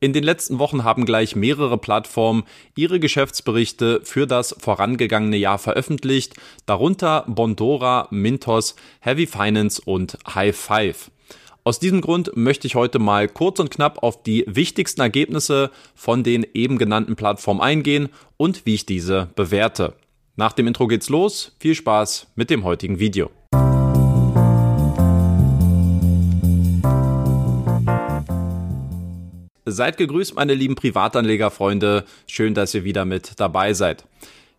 In den letzten Wochen haben gleich mehrere Plattformen ihre Geschäftsberichte für das vorangegangene Jahr veröffentlicht, darunter Bondora, Mintos, Heavy Finance und High Five. Aus diesem Grund möchte ich heute mal kurz und knapp auf die wichtigsten Ergebnisse von den eben genannten Plattformen eingehen und wie ich diese bewerte. Nach dem Intro geht's los. Viel Spaß mit dem heutigen Video. Seid gegrüßt, meine lieben Privatanlegerfreunde. Schön, dass ihr wieder mit dabei seid.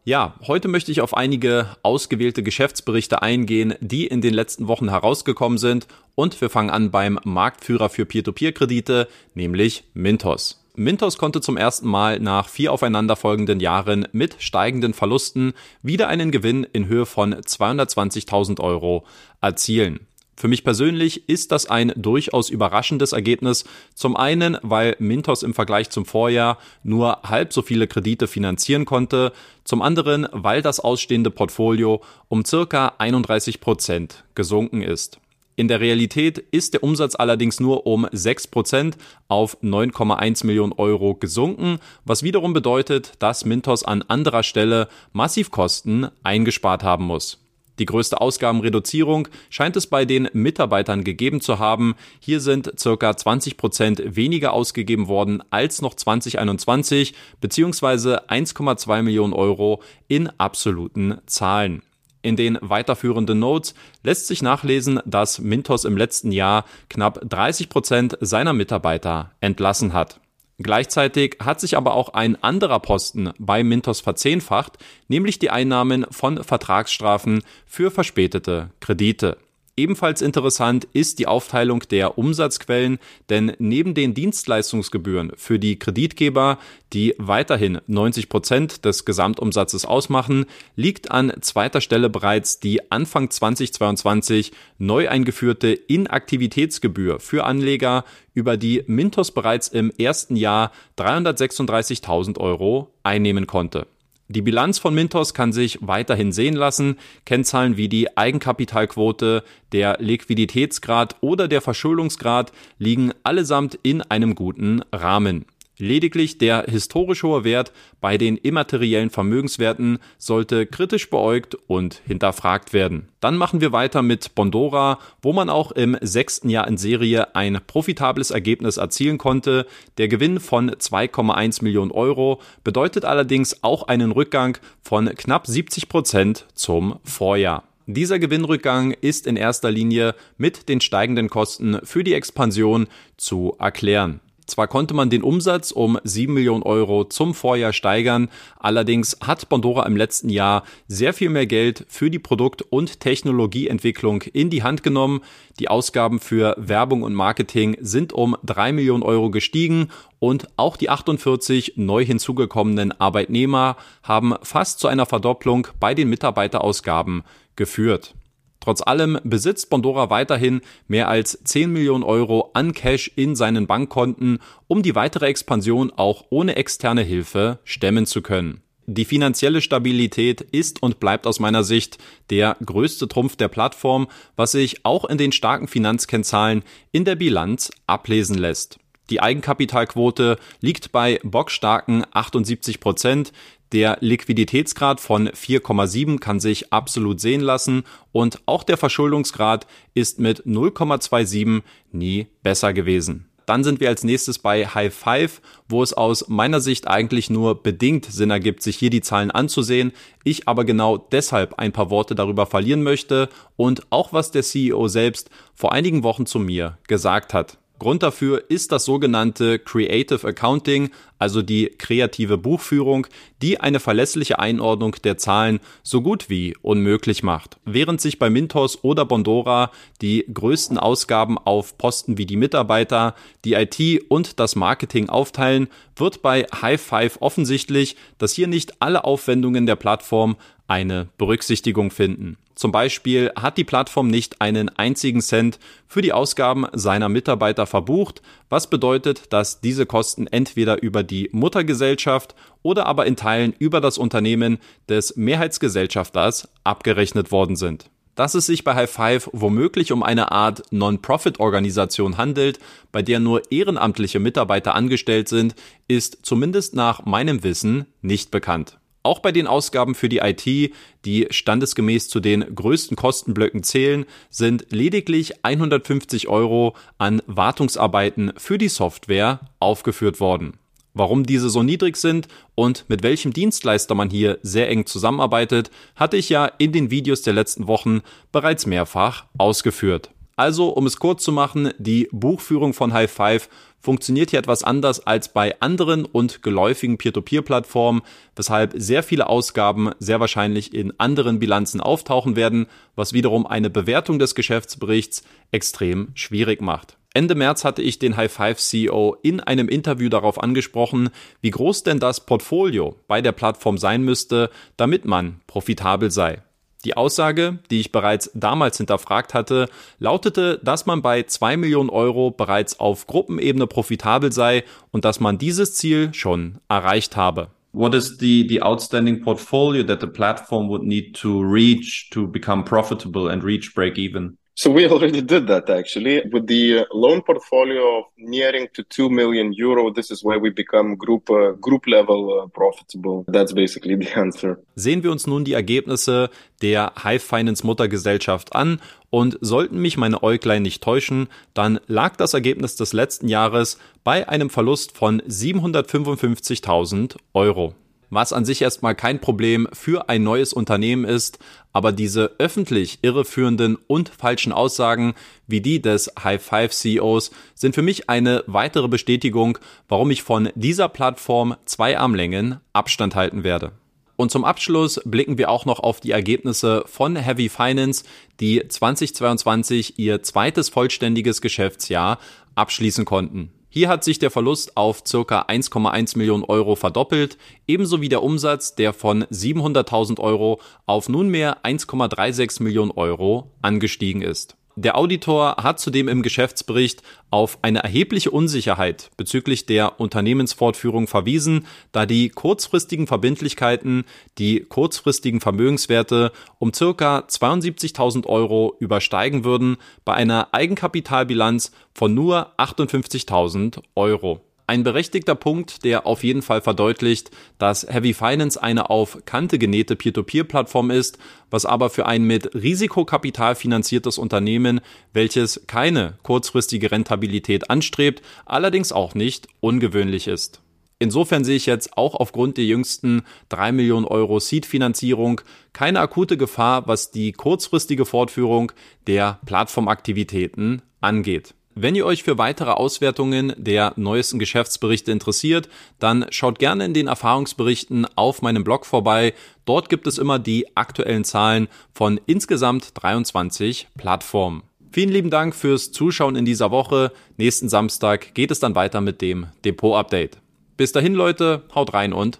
Ja, heute möchte ich auf einige ausgewählte Geschäftsberichte eingehen, die in den letzten Wochen herausgekommen sind. Und wir fangen an beim Marktführer für Peer-to-Peer-Kredite, nämlich Mintos. Mintos konnte zum ersten Mal nach vier aufeinanderfolgenden Jahren mit steigenden Verlusten wieder einen Gewinn in Höhe von 220.000 Euro erzielen. Für mich persönlich ist das ein durchaus überraschendes Ergebnis. Zum einen, weil Mintos im Vergleich zum Vorjahr nur halb so viele Kredite finanzieren konnte. Zum anderen, weil das ausstehende Portfolio um circa 31 Prozent gesunken ist. In der Realität ist der Umsatz allerdings nur um 6% auf 9,1 Millionen Euro gesunken, was wiederum bedeutet, dass Mintos an anderer Stelle massiv Kosten eingespart haben muss. Die größte Ausgabenreduzierung scheint es bei den Mitarbeitern gegeben zu haben. Hier sind circa 20 Prozent weniger ausgegeben worden als noch 2021 beziehungsweise 1,2 Millionen Euro in absoluten Zahlen. In den weiterführenden Notes lässt sich nachlesen, dass Mintos im letzten Jahr knapp 30 Prozent seiner Mitarbeiter entlassen hat. Gleichzeitig hat sich aber auch ein anderer Posten bei Mintos verzehnfacht, nämlich die Einnahmen von Vertragsstrafen für verspätete Kredite. Ebenfalls interessant ist die Aufteilung der Umsatzquellen, denn neben den Dienstleistungsgebühren für die Kreditgeber, die weiterhin 90 Prozent des Gesamtumsatzes ausmachen, liegt an zweiter Stelle bereits die Anfang 2022 neu eingeführte Inaktivitätsgebühr für Anleger, über die Mintos bereits im ersten Jahr 336.000 Euro einnehmen konnte. Die Bilanz von Mintos kann sich weiterhin sehen lassen. Kennzahlen wie die Eigenkapitalquote, der Liquiditätsgrad oder der Verschuldungsgrad liegen allesamt in einem guten Rahmen. Lediglich der historisch hohe Wert bei den immateriellen Vermögenswerten sollte kritisch beäugt und hinterfragt werden. Dann machen wir weiter mit Bondora, wo man auch im sechsten Jahr in Serie ein profitables Ergebnis erzielen konnte. Der Gewinn von 2,1 Millionen Euro bedeutet allerdings auch einen Rückgang von knapp 70 Prozent zum Vorjahr. Dieser Gewinnrückgang ist in erster Linie mit den steigenden Kosten für die Expansion zu erklären. Zwar konnte man den Umsatz um 7 Millionen Euro zum Vorjahr steigern, allerdings hat Bondora im letzten Jahr sehr viel mehr Geld für die Produkt- und Technologieentwicklung in die Hand genommen. Die Ausgaben für Werbung und Marketing sind um 3 Millionen Euro gestiegen und auch die 48 neu hinzugekommenen Arbeitnehmer haben fast zu einer Verdopplung bei den Mitarbeiterausgaben geführt. Trotz allem besitzt Bondora weiterhin mehr als 10 Millionen Euro an Cash in seinen Bankkonten, um die weitere Expansion auch ohne externe Hilfe stemmen zu können. Die finanzielle Stabilität ist und bleibt aus meiner Sicht der größte Trumpf der Plattform, was sich auch in den starken Finanzkennzahlen in der Bilanz ablesen lässt. Die Eigenkapitalquote liegt bei bockstarken 78 Prozent. Der Liquiditätsgrad von 4,7 kann sich absolut sehen lassen und auch der Verschuldungsgrad ist mit 0,27 nie besser gewesen. Dann sind wir als nächstes bei High Five, wo es aus meiner Sicht eigentlich nur bedingt Sinn ergibt, sich hier die Zahlen anzusehen. Ich aber genau deshalb ein paar Worte darüber verlieren möchte und auch was der CEO selbst vor einigen Wochen zu mir gesagt hat. Grund dafür ist das sogenannte Creative Accounting, also die kreative Buchführung, die eine verlässliche Einordnung der Zahlen so gut wie unmöglich macht. Während sich bei Mintos oder Bondora die größten Ausgaben auf Posten wie die Mitarbeiter, die IT und das Marketing aufteilen, wird bei High Five offensichtlich, dass hier nicht alle Aufwendungen der Plattform eine Berücksichtigung finden. Zum Beispiel hat die Plattform nicht einen einzigen Cent für die Ausgaben seiner Mitarbeiter verbucht, was bedeutet, dass diese Kosten entweder über die Muttergesellschaft oder aber in Teilen über das Unternehmen des Mehrheitsgesellschafters abgerechnet worden sind. Dass es sich bei High Five womöglich um eine Art Non-Profit-Organisation handelt, bei der nur ehrenamtliche Mitarbeiter angestellt sind, ist zumindest nach meinem Wissen nicht bekannt. Auch bei den Ausgaben für die IT, die standesgemäß zu den größten Kostenblöcken zählen, sind lediglich 150 Euro an Wartungsarbeiten für die Software aufgeführt worden. Warum diese so niedrig sind und mit welchem Dienstleister man hier sehr eng zusammenarbeitet, hatte ich ja in den Videos der letzten Wochen bereits mehrfach ausgeführt. Also, um es kurz zu machen, die Buchführung von High Five funktioniert hier etwas anders als bei anderen und geläufigen Peer-to-Peer-Plattformen, weshalb sehr viele Ausgaben sehr wahrscheinlich in anderen Bilanzen auftauchen werden, was wiederum eine Bewertung des Geschäftsberichts extrem schwierig macht. Ende März hatte ich den High Five CEO in einem Interview darauf angesprochen, wie groß denn das Portfolio bei der Plattform sein müsste, damit man profitabel sei. Die Aussage, die ich bereits damals hinterfragt hatte, lautete, dass man bei 2 Millionen Euro bereits auf Gruppenebene profitabel sei und dass man dieses Ziel schon erreicht habe. What is the, the outstanding portfolio that the platform would need to reach to become profitable and reach break even? So we already did that actually with the loan portfolio nearing to 2 million euro. This is where we become group uh, group level uh, profitable. That's basically the answer. Sehen wir uns nun die Ergebnisse der Hive Finance Muttergesellschaft an und sollten mich meine Äuglein nicht täuschen, dann lag das Ergebnis des letzten Jahres bei einem Verlust von 755.000 Euro was an sich erstmal kein Problem für ein neues Unternehmen ist, aber diese öffentlich irreführenden und falschen Aussagen wie die des High Five CEOs sind für mich eine weitere Bestätigung, warum ich von dieser Plattform zwei Armlängen Abstand halten werde. Und zum Abschluss blicken wir auch noch auf die Ergebnisse von Heavy Finance, die 2022 ihr zweites vollständiges Geschäftsjahr abschließen konnten. Hier hat sich der Verlust auf ca. 1,1 Millionen Euro verdoppelt, ebenso wie der Umsatz, der von 700.000 Euro auf nunmehr 1,36 Millionen Euro angestiegen ist. Der Auditor hat zudem im Geschäftsbericht auf eine erhebliche Unsicherheit bezüglich der Unternehmensfortführung verwiesen, da die kurzfristigen Verbindlichkeiten die kurzfristigen Vermögenswerte um circa 72.000 Euro übersteigen würden bei einer Eigenkapitalbilanz von nur 58.000 Euro. Ein berechtigter Punkt, der auf jeden Fall verdeutlicht, dass Heavy Finance eine auf Kante genähte Peer-to-Peer-Plattform ist, was aber für ein mit Risikokapital finanziertes Unternehmen, welches keine kurzfristige Rentabilität anstrebt, allerdings auch nicht ungewöhnlich ist. Insofern sehe ich jetzt auch aufgrund der jüngsten 3 Millionen Euro Seed-Finanzierung keine akute Gefahr, was die kurzfristige Fortführung der Plattformaktivitäten angeht. Wenn ihr euch für weitere Auswertungen der neuesten Geschäftsberichte interessiert, dann schaut gerne in den Erfahrungsberichten auf meinem Blog vorbei. Dort gibt es immer die aktuellen Zahlen von insgesamt 23 Plattformen. Vielen lieben Dank fürs Zuschauen in dieser Woche. Nächsten Samstag geht es dann weiter mit dem Depot-Update. Bis dahin, Leute, haut rein und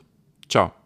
ciao.